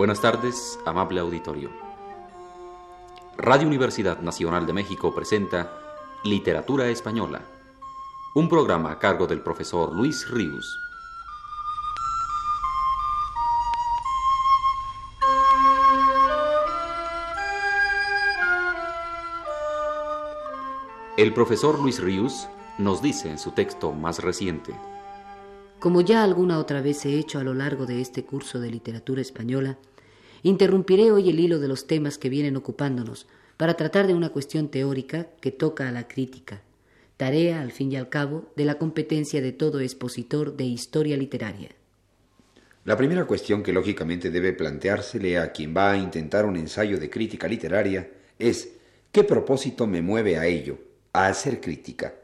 Buenas tardes, amable auditorio. Radio Universidad Nacional de México presenta Literatura Española, un programa a cargo del profesor Luis Ríos. El profesor Luis Ríos nos dice en su texto más reciente. Como ya alguna otra vez he hecho a lo largo de este curso de literatura española, interrumpiré hoy el hilo de los temas que vienen ocupándonos para tratar de una cuestión teórica que toca a la crítica, tarea, al fin y al cabo, de la competencia de todo expositor de historia literaria. La primera cuestión que lógicamente debe planteársele a quien va a intentar un ensayo de crítica literaria es ¿qué propósito me mueve a ello? a hacer crítica.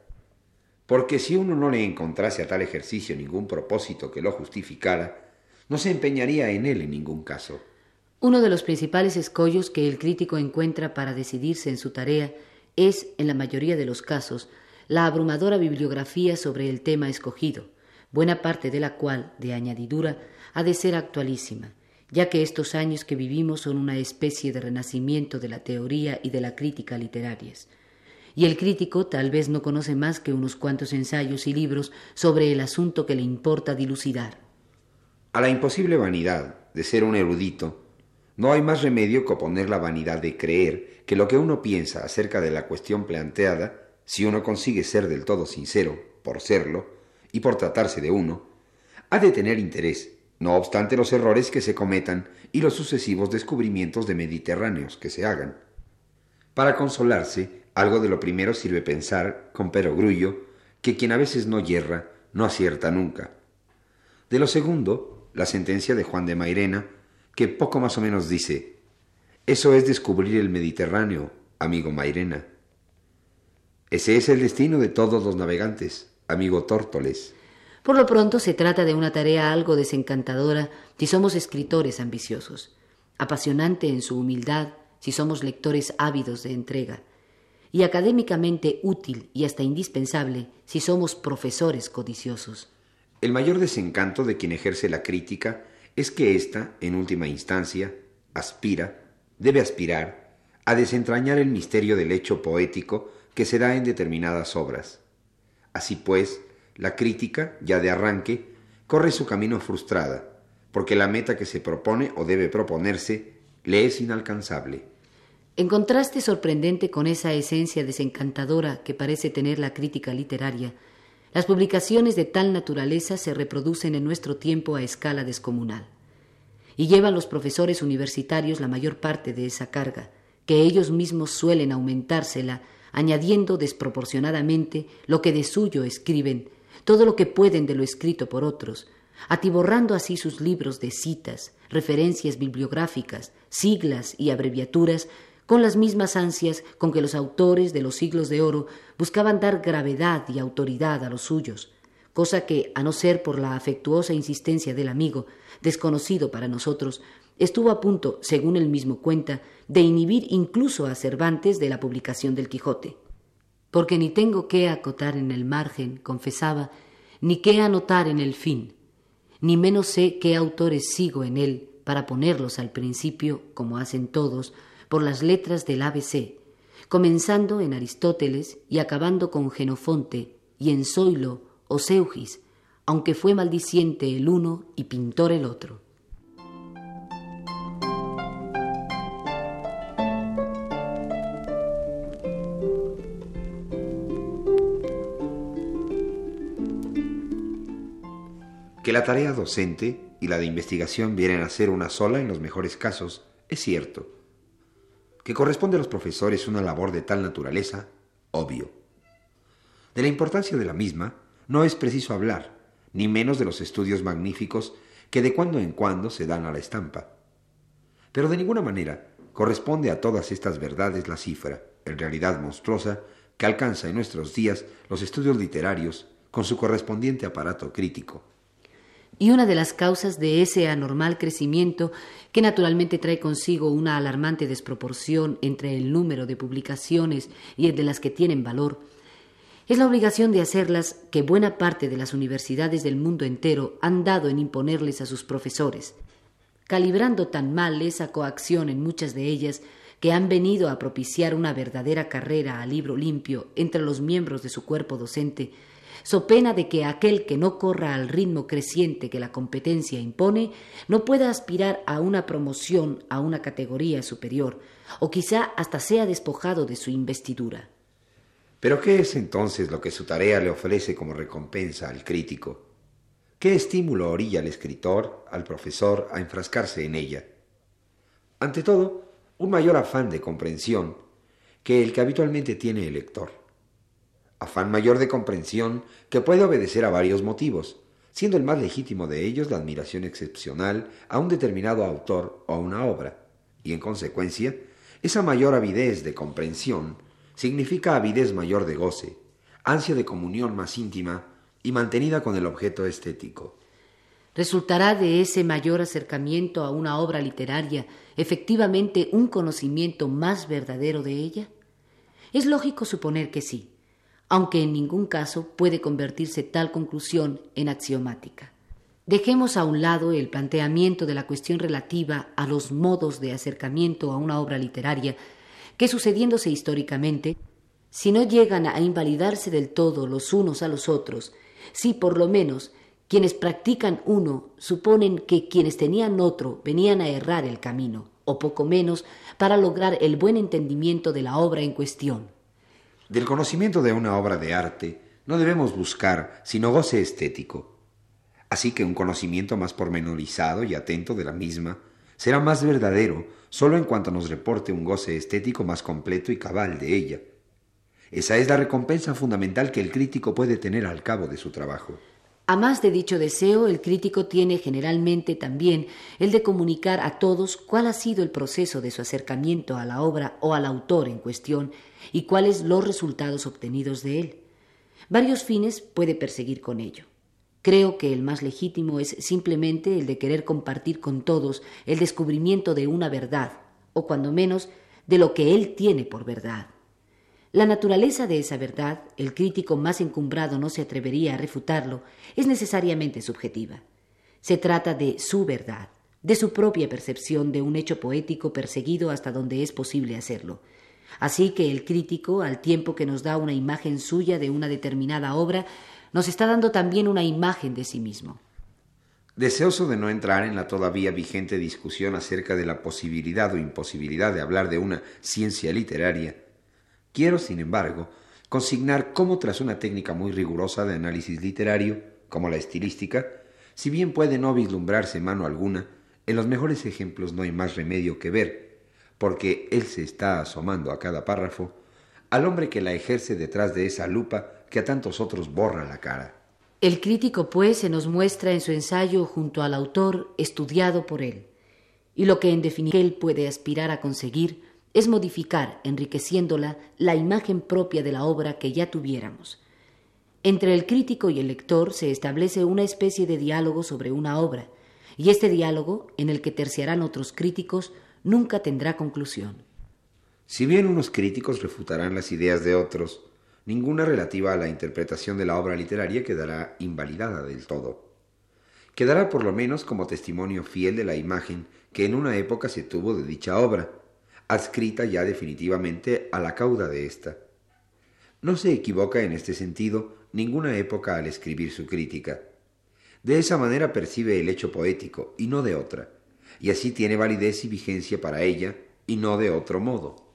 Porque si uno no le encontrase a tal ejercicio ningún propósito que lo justificara, no se empeñaría en él en ningún caso. Uno de los principales escollos que el crítico encuentra para decidirse en su tarea es, en la mayoría de los casos, la abrumadora bibliografía sobre el tema escogido, buena parte de la cual, de añadidura, ha de ser actualísima, ya que estos años que vivimos son una especie de renacimiento de la teoría y de la crítica literarias y el crítico tal vez no conoce más que unos cuantos ensayos y libros sobre el asunto que le importa dilucidar. A la imposible vanidad de ser un erudito, no hay más remedio que oponer la vanidad de creer que lo que uno piensa acerca de la cuestión planteada, si uno consigue ser del todo sincero, por serlo, y por tratarse de uno, ha de tener interés, no obstante los errores que se cometan y los sucesivos descubrimientos de mediterráneos que se hagan. Para consolarse, algo de lo primero sirve pensar, con perogrullo, que quien a veces no yerra, no acierta nunca. De lo segundo, la sentencia de Juan de Mairena, que poco más o menos dice, eso es descubrir el Mediterráneo, amigo Mairena. Ese es el destino de todos los navegantes, amigo Tórtoles. Por lo pronto se trata de una tarea algo desencantadora si somos escritores ambiciosos, apasionante en su humildad si somos lectores ávidos de entrega, y académicamente útil y hasta indispensable si somos profesores codiciosos. El mayor desencanto de quien ejerce la crítica es que ésta, en última instancia, aspira, debe aspirar, a desentrañar el misterio del hecho poético que se da en determinadas obras. Así pues, la crítica, ya de arranque, corre su camino frustrada, porque la meta que se propone o debe proponerse le es inalcanzable. En contraste sorprendente con esa esencia desencantadora que parece tener la crítica literaria, las publicaciones de tal naturaleza se reproducen en nuestro tiempo a escala descomunal. Y llevan los profesores universitarios la mayor parte de esa carga, que ellos mismos suelen aumentársela, añadiendo desproporcionadamente lo que de suyo escriben, todo lo que pueden de lo escrito por otros, atiborrando así sus libros de citas, referencias bibliográficas, siglas y abreviaturas con las mismas ansias con que los autores de los siglos de oro buscaban dar gravedad y autoridad a los suyos, cosa que, a no ser por la afectuosa insistencia del amigo, desconocido para nosotros, estuvo a punto, según él mismo cuenta, de inhibir incluso a Cervantes de la publicación del Quijote. Porque ni tengo qué acotar en el margen, confesaba, ni qué anotar en el fin, ni menos sé qué autores sigo en él para ponerlos al principio, como hacen todos, por las letras del ABC, comenzando en Aristóteles y acabando con Genofonte y en Zoilo o Seugis, aunque fue maldiciente el uno y pintor el otro. Que la tarea docente y la de investigación vienen a ser una sola en los mejores casos, es cierto que corresponde a los profesores una labor de tal naturaleza, obvio. De la importancia de la misma no es preciso hablar, ni menos de los estudios magníficos que de cuando en cuando se dan a la estampa. Pero de ninguna manera corresponde a todas estas verdades la cifra, en realidad monstruosa, que alcanza en nuestros días los estudios literarios con su correspondiente aparato crítico y una de las causas de ese anormal crecimiento, que naturalmente trae consigo una alarmante desproporción entre el número de publicaciones y el de las que tienen valor, es la obligación de hacerlas que buena parte de las universidades del mundo entero han dado en imponerles a sus profesores. calibrando tan mal esa coacción en muchas de ellas que han venido a propiciar una verdadera carrera a libro limpio entre los miembros de su cuerpo docente, so pena de que aquel que no corra al ritmo creciente que la competencia impone no pueda aspirar a una promoción a una categoría superior, o quizá hasta sea despojado de su investidura. Pero ¿qué es entonces lo que su tarea le ofrece como recompensa al crítico? ¿Qué estímulo orilla al escritor, al profesor, a enfrascarse en ella? Ante todo, un mayor afán de comprensión que el que habitualmente tiene el lector. Afán mayor de comprensión que puede obedecer a varios motivos, siendo el más legítimo de ellos la admiración excepcional a un determinado autor o a una obra, y en consecuencia, esa mayor avidez de comprensión significa avidez mayor de goce, ansia de comunión más íntima y mantenida con el objeto estético. ¿Resultará de ese mayor acercamiento a una obra literaria efectivamente un conocimiento más verdadero de ella? Es lógico suponer que sí, aunque en ningún caso puede convertirse tal conclusión en axiomática. Dejemos a un lado el planteamiento de la cuestión relativa a los modos de acercamiento a una obra literaria que sucediéndose históricamente, si no llegan a invalidarse del todo los unos a los otros, si por lo menos quienes practican uno suponen que quienes tenían otro venían a errar el camino, o poco menos, para lograr el buen entendimiento de la obra en cuestión. Del conocimiento de una obra de arte no debemos buscar sino goce estético. Así que un conocimiento más pormenorizado y atento de la misma será más verdadero solo en cuanto nos reporte un goce estético más completo y cabal de ella. Esa es la recompensa fundamental que el crítico puede tener al cabo de su trabajo. A más de dicho deseo, el crítico tiene generalmente también el de comunicar a todos cuál ha sido el proceso de su acercamiento a la obra o al autor en cuestión y cuáles los resultados obtenidos de él. Varios fines puede perseguir con ello. Creo que el más legítimo es simplemente el de querer compartir con todos el descubrimiento de una verdad, o cuando menos de lo que él tiene por verdad. La naturaleza de esa verdad, el crítico más encumbrado no se atrevería a refutarlo, es necesariamente subjetiva. Se trata de su verdad, de su propia percepción de un hecho poético perseguido hasta donde es posible hacerlo. Así que el crítico, al tiempo que nos da una imagen suya de una determinada obra, nos está dando también una imagen de sí mismo. Deseoso de no entrar en la todavía vigente discusión acerca de la posibilidad o imposibilidad de hablar de una ciencia literaria, Quiero, sin embargo, consignar cómo tras una técnica muy rigurosa de análisis literario, como la estilística, si bien puede no vislumbrarse mano alguna, en los mejores ejemplos no hay más remedio que ver, porque él se está asomando a cada párrafo, al hombre que la ejerce detrás de esa lupa que a tantos otros borra la cara. El crítico, pues, se nos muestra en su ensayo junto al autor estudiado por él, y lo que en definitiva él puede aspirar a conseguir es modificar, enriqueciéndola, la imagen propia de la obra que ya tuviéramos. Entre el crítico y el lector se establece una especie de diálogo sobre una obra, y este diálogo, en el que terciarán otros críticos, nunca tendrá conclusión. Si bien unos críticos refutarán las ideas de otros, ninguna relativa a la interpretación de la obra literaria quedará invalidada del todo. Quedará por lo menos como testimonio fiel de la imagen que en una época se tuvo de dicha obra, adscrita ya definitivamente a la cauda de ésta. No se equivoca en este sentido ninguna época al escribir su crítica. De esa manera percibe el hecho poético y no de otra, y así tiene validez y vigencia para ella y no de otro modo.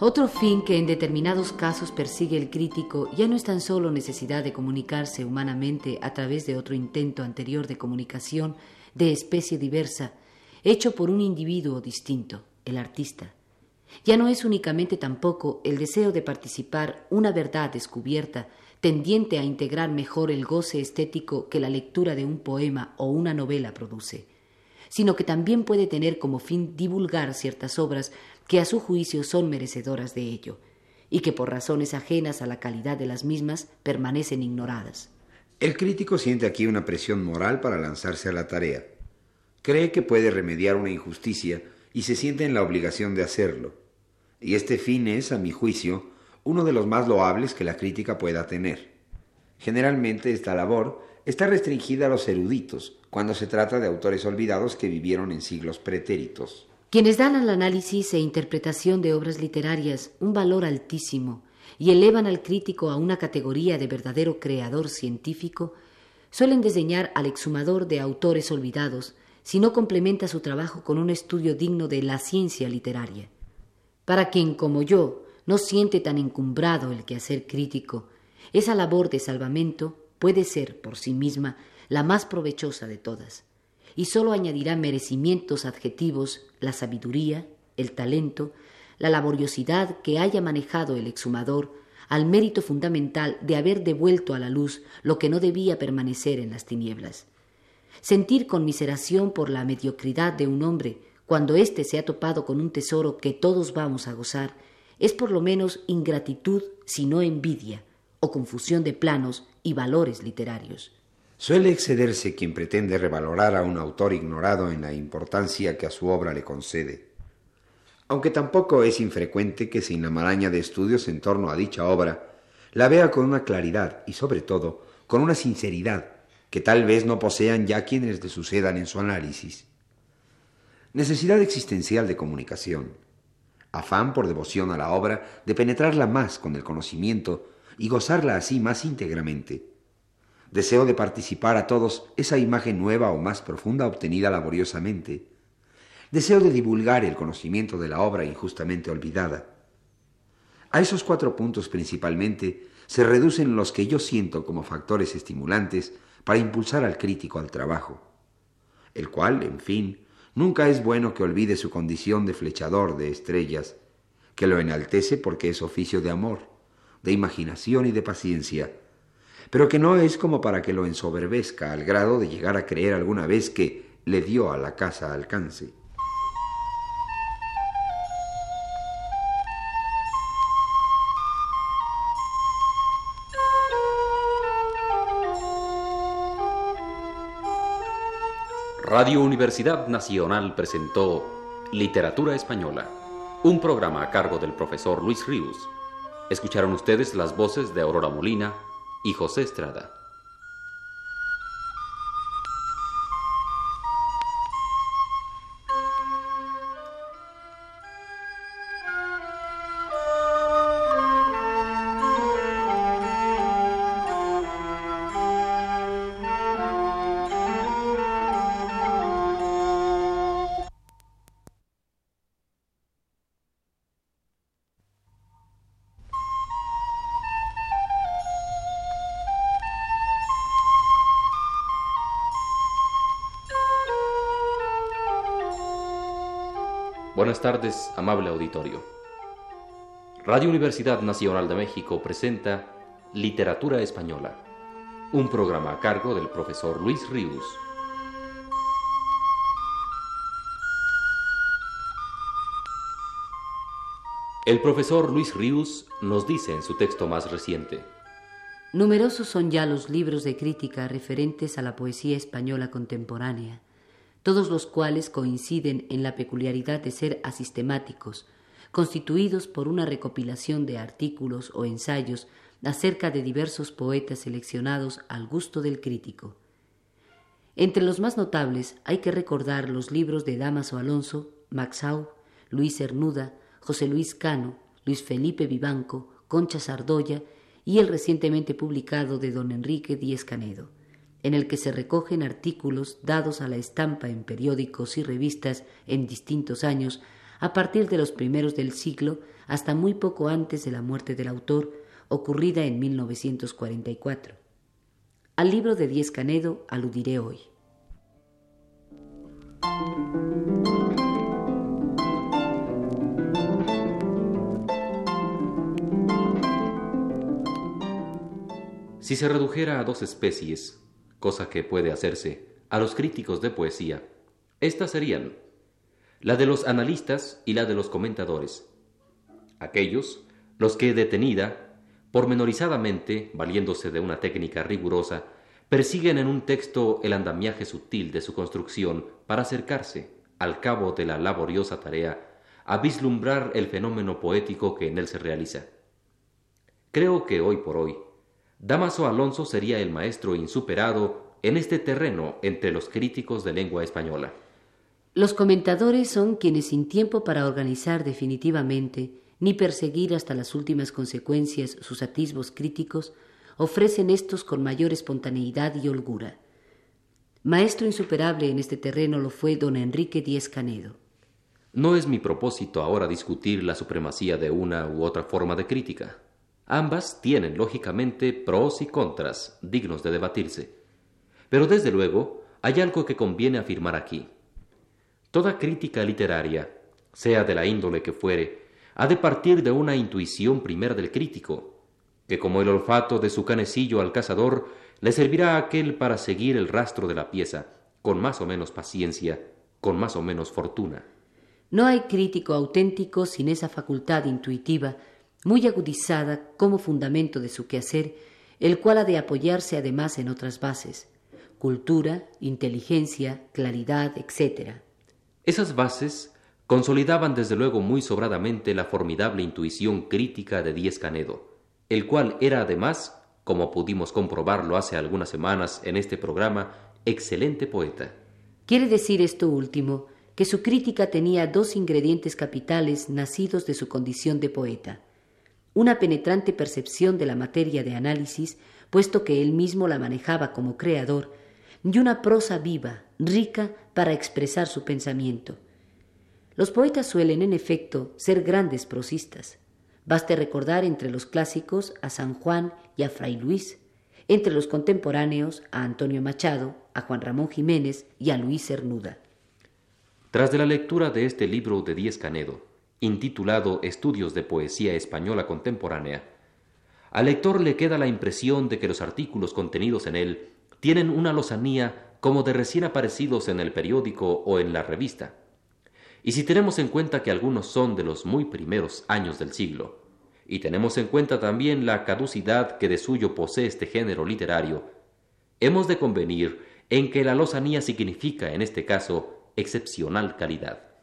Otro fin que en determinados casos persigue el crítico ya no es tan solo necesidad de comunicarse humanamente a través de otro intento anterior de comunicación de especie diversa, hecho por un individuo distinto, el artista. Ya no es únicamente tampoco el deseo de participar una verdad descubierta, tendiente a integrar mejor el goce estético que la lectura de un poema o una novela produce, sino que también puede tener como fin divulgar ciertas obras que a su juicio son merecedoras de ello, y que por razones ajenas a la calidad de las mismas permanecen ignoradas. El crítico siente aquí una presión moral para lanzarse a la tarea. Cree que puede remediar una injusticia y se siente en la obligación de hacerlo. Y este fin es, a mi juicio, uno de los más loables que la crítica pueda tener. Generalmente esta labor está restringida a los eruditos, cuando se trata de autores olvidados que vivieron en siglos pretéritos. Quienes dan al análisis e interpretación de obras literarias un valor altísimo y elevan al crítico a una categoría de verdadero creador científico, suelen desdeñar al exhumador de autores olvidados si no complementa su trabajo con un estudio digno de la ciencia literaria. Para quien, como yo, no siente tan encumbrado el quehacer crítico, esa labor de salvamento puede ser por sí misma la más provechosa de todas, y sólo añadirá merecimientos adjetivos la sabiduría, el talento, la laboriosidad que haya manejado el exhumador al mérito fundamental de haber devuelto a la luz lo que no debía permanecer en las tinieblas. Sentir conmiseración por la mediocridad de un hombre cuando éste se ha topado con un tesoro que todos vamos a gozar es por lo menos ingratitud, si no envidia, o confusión de planos y valores literarios. Suele excederse quien pretende revalorar a un autor ignorado en la importancia que a su obra le concede. Aunque tampoco es infrecuente que sin la maraña de estudios en torno a dicha obra, la vea con una claridad y sobre todo con una sinceridad que tal vez no posean ya quienes le sucedan en su análisis. Necesidad existencial de comunicación, afán por devoción a la obra de penetrarla más con el conocimiento y gozarla así más íntegramente. Deseo de participar a todos esa imagen nueva o más profunda obtenida laboriosamente. Deseo de divulgar el conocimiento de la obra injustamente olvidada. A esos cuatro puntos principalmente se reducen los que yo siento como factores estimulantes para impulsar al crítico al trabajo, el cual, en fin, nunca es bueno que olvide su condición de flechador de estrellas, que lo enaltece porque es oficio de amor, de imaginación y de paciencia, pero que no es como para que lo ensoberbezca al grado de llegar a creer alguna vez que le dio a la casa alcance. Radio Universidad Nacional presentó Literatura Española, un programa a cargo del profesor Luis Ríos. Escucharon ustedes las voces de Aurora Molina y José Estrada. Buenas tardes, amable auditorio. Radio Universidad Nacional de México presenta Literatura Española, un programa a cargo del profesor Luis Ríos. El profesor Luis Ríos nos dice en su texto más reciente. Numerosos son ya los libros de crítica referentes a la poesía española contemporánea todos los cuales coinciden en la peculiaridad de ser asistemáticos, constituidos por una recopilación de artículos o ensayos acerca de diversos poetas seleccionados al gusto del crítico. Entre los más notables hay que recordar los libros de Damaso Alonso, Maxau, Luis Cernuda, José Luis Cano, Luis Felipe Vivanco, Concha Sardoya y el recientemente publicado de don Enrique Díez Canedo en el que se recogen artículos dados a la estampa en periódicos y revistas en distintos años, a partir de los primeros del siglo hasta muy poco antes de la muerte del autor, ocurrida en 1944. Al libro de Diez Canedo aludiré hoy. Si se redujera a dos especies, cosa que puede hacerse, a los críticos de poesía, estas serían la de los analistas y la de los comentadores. Aquellos, los que detenida, pormenorizadamente, valiéndose de una técnica rigurosa, persiguen en un texto el andamiaje sutil de su construcción para acercarse, al cabo de la laboriosa tarea, a vislumbrar el fenómeno poético que en él se realiza. Creo que hoy por hoy, Damaso Alonso sería el maestro insuperado en este terreno entre los críticos de lengua española. Los comentadores son quienes sin tiempo para organizar definitivamente ni perseguir hasta las últimas consecuencias sus atisbos críticos, ofrecen estos con mayor espontaneidad y holgura. Maestro insuperable en este terreno lo fue don Enrique Díez Canedo. No es mi propósito ahora discutir la supremacía de una u otra forma de crítica. Ambas tienen, lógicamente, pros y contras, dignos de debatirse. Pero desde luego, hay algo que conviene afirmar aquí. Toda crítica literaria, sea de la índole que fuere, ha de partir de una intuición primera del crítico, que como el olfato de su canecillo al cazador, le servirá a aquel para seguir el rastro de la pieza, con más o menos paciencia, con más o menos fortuna. No hay crítico auténtico sin esa facultad intuitiva muy agudizada como fundamento de su quehacer, el cual ha de apoyarse además en otras bases, cultura, inteligencia, claridad, etc. Esas bases consolidaban desde luego muy sobradamente la formidable intuición crítica de Díez Canedo, el cual era además, como pudimos comprobarlo hace algunas semanas en este programa, excelente poeta. Quiere decir esto último, que su crítica tenía dos ingredientes capitales nacidos de su condición de poeta una penetrante percepción de la materia de análisis, puesto que él mismo la manejaba como creador, y una prosa viva, rica para expresar su pensamiento. Los poetas suelen, en efecto, ser grandes prosistas. Baste recordar entre los clásicos a San Juan y a Fray Luis, entre los contemporáneos a Antonio Machado, a Juan Ramón Jiménez y a Luis Cernuda. Tras de la lectura de este libro de Díez Canedo, intitulado Estudios de Poesía Española Contemporánea, al lector le queda la impresión de que los artículos contenidos en él tienen una lozanía como de recién aparecidos en el periódico o en la revista. Y si tenemos en cuenta que algunos son de los muy primeros años del siglo, y tenemos en cuenta también la caducidad que de suyo posee este género literario, hemos de convenir en que la lozanía significa en este caso excepcional calidad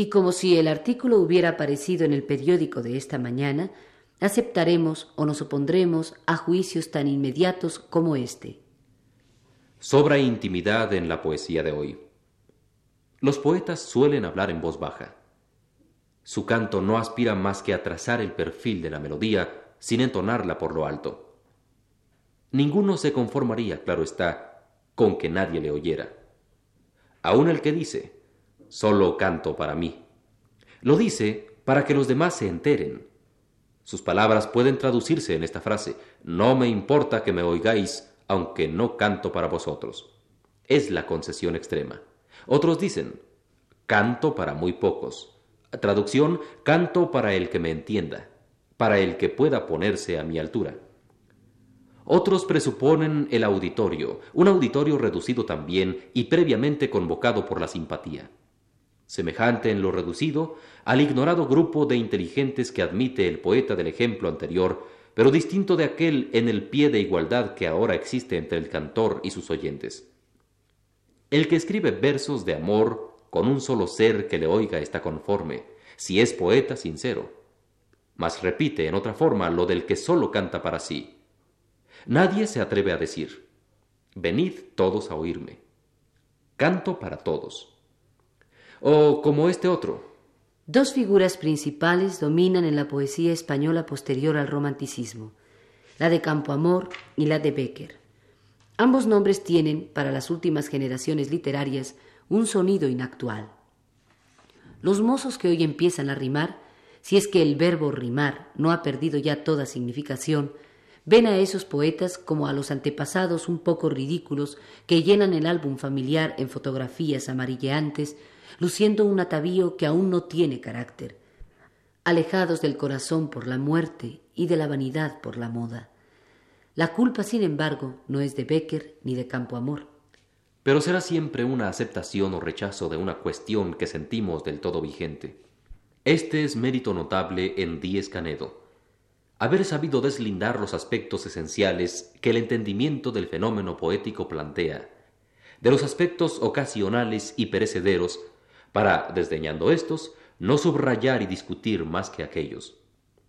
y como si el artículo hubiera aparecido en el periódico de esta mañana, aceptaremos o nos opondremos a juicios tan inmediatos como este. Sobra intimidad en la poesía de hoy. Los poetas suelen hablar en voz baja. Su canto no aspira más que a trazar el perfil de la melodía sin entonarla por lo alto. Ninguno se conformaría, claro está, con que nadie le oyera. Aun el que dice, solo canto para mí. Lo dice para que los demás se enteren. Sus palabras pueden traducirse en esta frase, no me importa que me oigáis, aunque no canto para vosotros. Es la concesión extrema. Otros dicen, canto para muy pocos. Traducción, canto para el que me entienda, para el que pueda ponerse a mi altura. Otros presuponen el auditorio, un auditorio reducido también y previamente convocado por la simpatía semejante en lo reducido al ignorado grupo de inteligentes que admite el poeta del ejemplo anterior, pero distinto de aquel en el pie de igualdad que ahora existe entre el cantor y sus oyentes. El que escribe versos de amor con un solo ser que le oiga está conforme, si es poeta sincero. Mas repite en otra forma lo del que solo canta para sí. Nadie se atreve a decir, venid todos a oírme. Canto para todos o como este otro. Dos figuras principales dominan en la poesía española posterior al romanticismo, la de Campoamor y la de Becker. Ambos nombres tienen, para las últimas generaciones literarias, un sonido inactual. Los mozos que hoy empiezan a rimar, si es que el verbo rimar no ha perdido ya toda significación, ven a esos poetas como a los antepasados un poco ridículos que llenan el álbum familiar en fotografías amarilleantes luciendo un atavío que aún no tiene carácter, alejados del corazón por la muerte y de la vanidad por la moda. La culpa, sin embargo, no es de Becker ni de Campo Amor. Pero será siempre una aceptación o rechazo de una cuestión que sentimos del todo vigente. Este es mérito notable en Díez Canedo. Haber sabido deslindar los aspectos esenciales que el entendimiento del fenómeno poético plantea, de los aspectos ocasionales y perecederos para, desdeñando estos, no subrayar y discutir más que aquellos,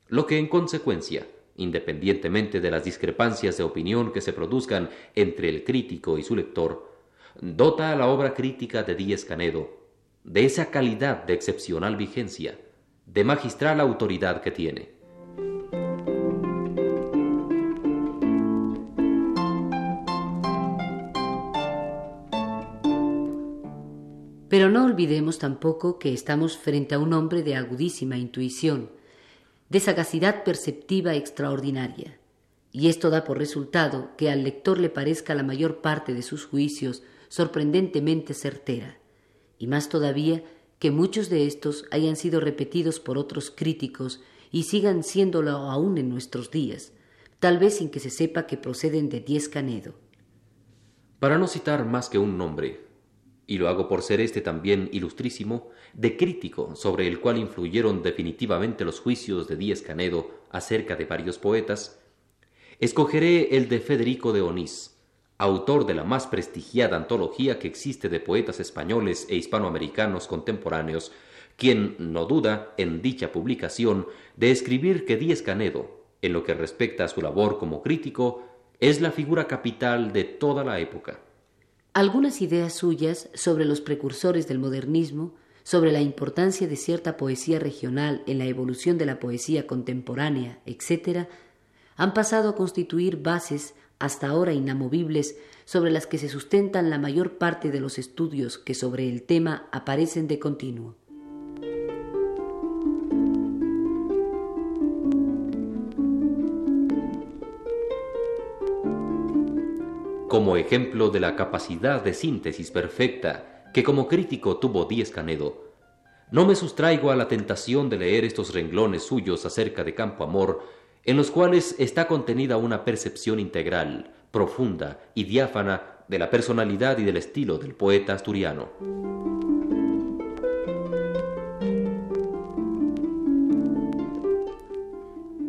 lo que en consecuencia independientemente de las discrepancias de opinión que se produzcan entre el crítico y su lector, dota a la obra crítica de Díez Canedo de esa calidad de excepcional vigencia, de magistral autoridad que tiene. Pero no olvidemos tampoco que estamos frente a un hombre de agudísima intuición, de sagacidad perceptiva extraordinaria, y esto da por resultado que al lector le parezca la mayor parte de sus juicios sorprendentemente certera, y más todavía que muchos de estos hayan sido repetidos por otros críticos y sigan siéndolo aún en nuestros días, tal vez sin que se sepa que proceden de Diez Canedo. Para no citar más que un nombre, y lo hago por ser este también ilustrísimo, de crítico sobre el cual influyeron definitivamente los juicios de Díez Canedo acerca de varios poetas, escogeré el de Federico de Onís, autor de la más prestigiada antología que existe de poetas españoles e hispanoamericanos contemporáneos, quien no duda en dicha publicación de escribir que Díez Canedo, en lo que respecta a su labor como crítico, es la figura capital de toda la época. Algunas ideas suyas sobre los precursores del modernismo, sobre la importancia de cierta poesía regional en la evolución de la poesía contemporánea, etc., han pasado a constituir bases hasta ahora inamovibles sobre las que se sustentan la mayor parte de los estudios que sobre el tema aparecen de continuo. Como ejemplo de la capacidad de síntesis perfecta que como crítico tuvo Díez Canedo, no me sustraigo a la tentación de leer estos renglones suyos acerca de Campo Amor, en los cuales está contenida una percepción integral, profunda y diáfana de la personalidad y del estilo del poeta asturiano.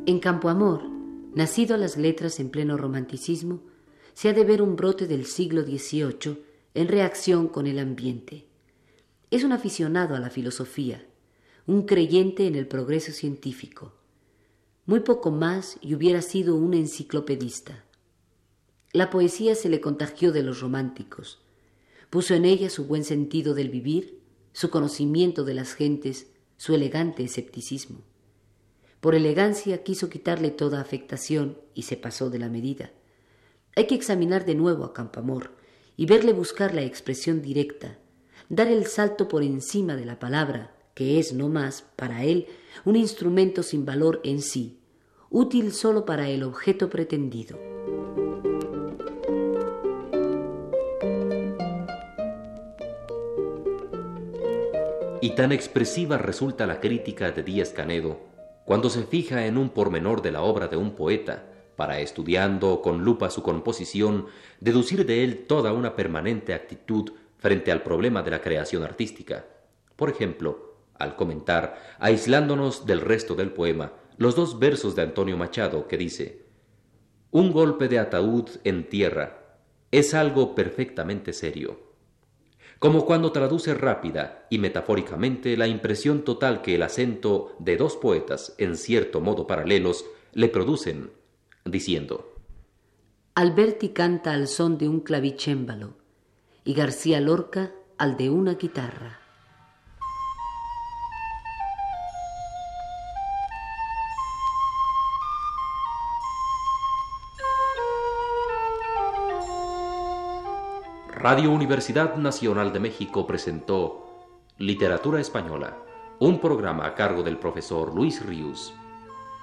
En Campo Amor, nacido a las letras en pleno romanticismo, se ha de ver un brote del siglo XVIII en reacción con el ambiente. Es un aficionado a la filosofía, un creyente en el progreso científico. Muy poco más y hubiera sido un enciclopedista. La poesía se le contagió de los románticos. Puso en ella su buen sentido del vivir, su conocimiento de las gentes, su elegante escepticismo. Por elegancia quiso quitarle toda afectación y se pasó de la medida. Hay que examinar de nuevo a Campamor y verle buscar la expresión directa, dar el salto por encima de la palabra, que es no más, para él, un instrumento sin valor en sí, útil sólo para el objeto pretendido. Y tan expresiva resulta la crítica de Díaz Canedo cuando se fija en un pormenor de la obra de un poeta, para estudiando con lupa su composición, deducir de él toda una permanente actitud frente al problema de la creación artística. Por ejemplo, al comentar, aislándonos del resto del poema, los dos versos de Antonio Machado que dice, Un golpe de ataúd en tierra es algo perfectamente serio como cuando traduce rápida y metafóricamente la impresión total que el acento de dos poetas, en cierto modo paralelos, le producen diciendo Alberti canta al son de un clavicémbalo y García Lorca al de una guitarra. Radio Universidad Nacional de México presentó Literatura Española, un programa a cargo del profesor Luis Ríos.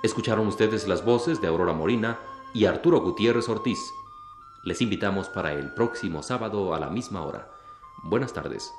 Escucharon ustedes las voces de Aurora Morina y Arturo Gutiérrez Ortiz. Les invitamos para el próximo sábado a la misma hora. Buenas tardes.